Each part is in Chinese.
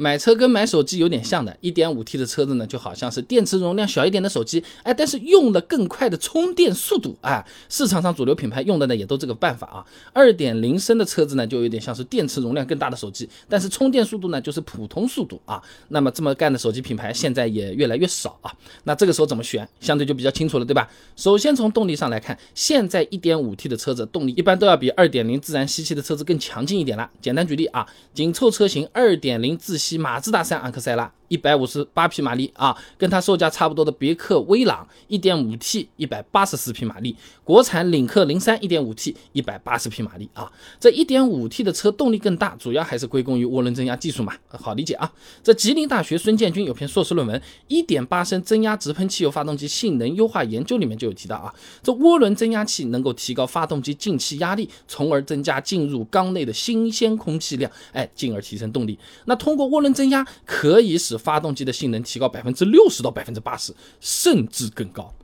买车跟买手机有点像的，1.5T 的车子呢，就好像是电池容量小一点的手机，哎，但是用了更快的充电速度啊。市场上主流品牌用的呢，也都这个办法啊。2.0升的车子呢，就有点像是电池容量更大的手机，但是充电速度呢，就是普通速度啊。那么这么干的手机品牌现在也越来越少啊。那这个时候怎么选，相对就比较清楚了，对吧？首先从动力上来看，现在 1.5T 的车子动力一般都要比2.0自然吸气的车子更强劲一点了。简单举例啊，紧凑车型2.0自吸。马自达三昂克赛拉一百五十八匹马力啊，跟它售价差不多的别克威朗一点五 T 一百八十四匹马力，国产领克零三一点五 T 一百八十匹马力啊。这一点五 T 的车动力更大，主要还是归功于涡轮增压技术嘛，好理解啊。这吉林大学孙建军有篇硕士论文《一点八升增压直喷汽油发动机性能优化研究》里面就有提到啊，这涡轮增压器能够提高发动机进气压力，从而增加进入缸内的新鲜空气量，哎，进而提升动力。那通过涡轮增压可以使发动机的性能提高百分之六十到百分之八十，甚至更高。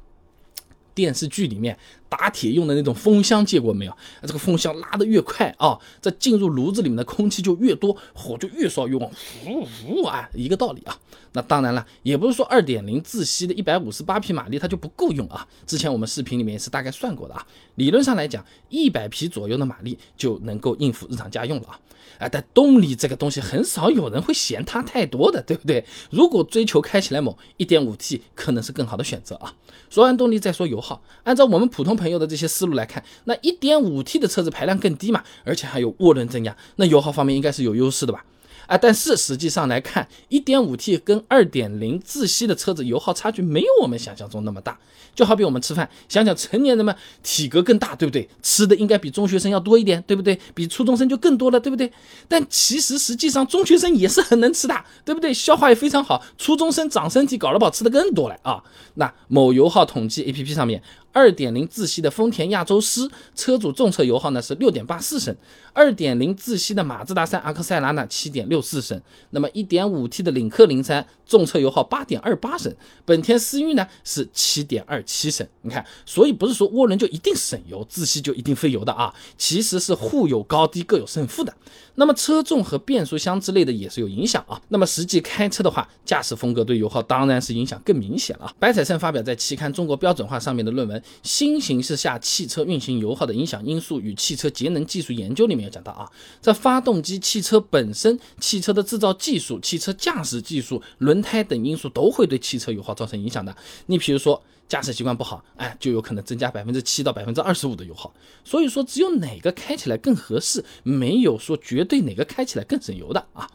电视剧里面。打铁用的那种风箱见过没有？这个风箱拉得越快啊，这进入炉子里面的空气就越多，火就越烧越旺，呜呜啊，一个道理啊。那当然了，也不是说二点零自吸的一百五十八匹马力它就不够用啊。之前我们视频里面也是大概算过的啊，理论上来讲，一百匹左右的马力就能够应付日常家用了啊。哎，但动力这个东西很少有人会嫌它太多的，对不对？如果追求开起来猛，一点五 T 可能是更好的选择啊。说完动力再说油耗，按照我们普通。朋朋友的这些思路来看，那 1.5T 的车子排量更低嘛，而且还有涡轮增压，那油耗方面应该是有优势的吧？啊，但是实际上来看，一点五 T 跟二点零自吸的车子油耗差距没有我们想象中那么大。就好比我们吃饭，想想成年人嘛体格更大，对不对？吃的应该比中学生要多一点，对不对？比初中生就更多了，对不对？但其实实际上中学生也是很能吃的，对不对？消化也非常好。初中生长身体搞了饱，吃的更多了啊。那某油耗统计 APP 上面。二点零自吸的丰田亚洲狮车主重测油耗呢是六点八四升，二点零自吸的马自达三阿克赛拉呢七点六六四升，那么一点五 T 的领克零三重车油耗八点二八升，本田思域呢是七点二七升。你看，所以不是说涡轮就一定省油，自吸就一定费油的啊，其实是互有高低，各有胜负的。那么车重和变速箱之类的也是有影响啊。那么实际开车的话，驾驶风格对油耗当然是影响更明显了。白彩胜发表在期刊《中国标准化》上面的论文。新形势下汽车运行油耗的影响因素与汽车节能技术研究里面有讲到啊，在发动机、汽车本身、汽车的制造技术、汽车驾驶技术、轮胎等因素都会对汽车油耗造成影响的。你比如说驾驶习惯不好，哎，就有可能增加百分之七到百分之二十五的油耗。所以说，只有哪个开起来更合适，没有说绝对哪个开起来更省油的啊。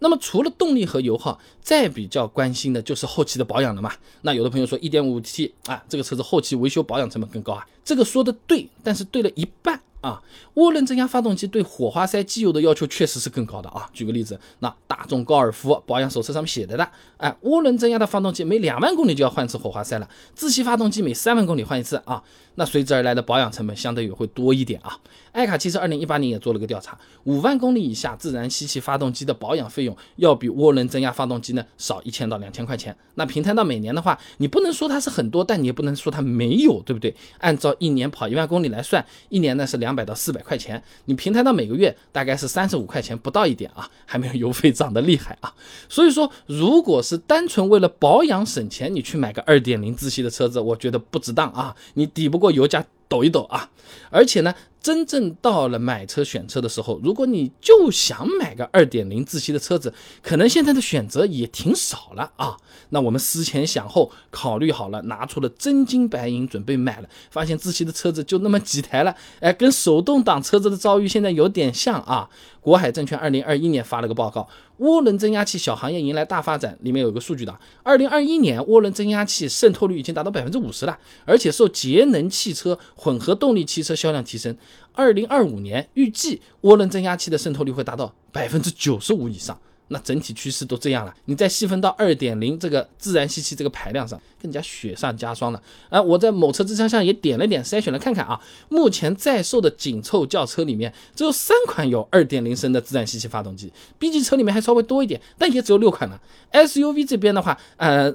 那么除了动力和油耗，再比较关心的就是后期的保养了嘛？那有的朋友说，1.5T 啊，这个车子后期维修保养成本更高啊，这个说的对，但是对了一半。啊，涡轮增压发动机对火花塞机油的要求确实是更高的啊。举个例子，那大众高尔夫保养手册上面写的的，哎，涡轮增压的发动机每两万公里就要换一次火花塞了，自吸发动机每三万公里换一次啊。那随之而来的保养成本相对也会多一点啊。爱卡汽车二零一八年也做了个调查，五万公里以下自然吸气发动机的保养费用要比涡轮增压发动机呢少一千到两千块钱。那平摊到每年的话，你不能说它是很多，但你也不能说它没有，对不对？按照一年跑一万公里来算，一年呢是两。三百到四百块钱，你平台到每个月大概是三十五块钱不到一点啊，还没有油费涨得厉害啊。所以说，如果是单纯为了保养省钱，你去买个二点零自吸的车子，我觉得不值当啊，你抵不过油价抖一抖啊。而且呢。真正到了买车选车的时候，如果你就想买个二点零自吸的车子，可能现在的选择也挺少了啊。那我们思前想后，考虑好了，拿出了真金白银准备买了，发现自吸的车子就那么几台了，哎，跟手动挡车子的遭遇现在有点像啊。国海证券二零二一年发了个报告，涡轮增压器小行业迎来大发展，里面有个数据的，二零二一年涡轮增压器渗透率已经达到百分之五十了，而且受节能汽车、混合动力汽车销量提升。二零二五年预计涡轮增压器的渗透率会达到百分之九十五以上，那整体趋势都这样了，你再细分到二点零这个自然吸气这个排量上，更加雪上加霜了。哎，我在某车之家上也点了点筛选了看看啊，目前在售的紧凑轿车里面只有三款有二点零升的自然吸气发动机，B 级车里面还稍微多一点，但也只有六款了。SUV 这边的话，呃。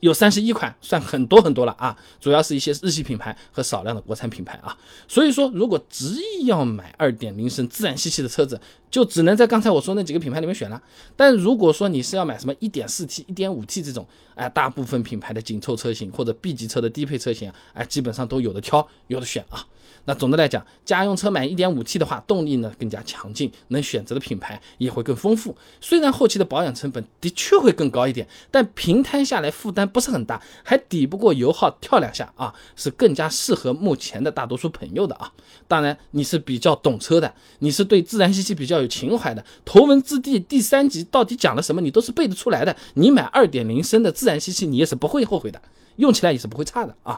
有三十一款，算很多很多了啊！主要是一些日系品牌和少量的国产品牌啊。所以说，如果执意要买二点零升自然吸气的车子，就只能在刚才我说那几个品牌里面选了。但如果说你是要买什么一点四 T、一点五 T 这种，哎，大部分品牌的紧凑车型或者 B 级车的低配车型，哎，基本上都有的挑，有的选啊。那总的来讲，家用车买 1.5T 的话，动力呢更加强劲，能选择的品牌也会更丰富。虽然后期的保养成本的确会更高一点，但平摊下来负担不是很大，还抵不过油耗跳两下啊，是更加适合目前的大多数朋友的啊。当然，你是比较懂车的，你是对自然吸气比较有情怀的，头文字 D 第三集到底讲了什么，你都是背得出来的。你买二点零升的自然吸气，你也是不会后悔的，用起来也是不会差的啊。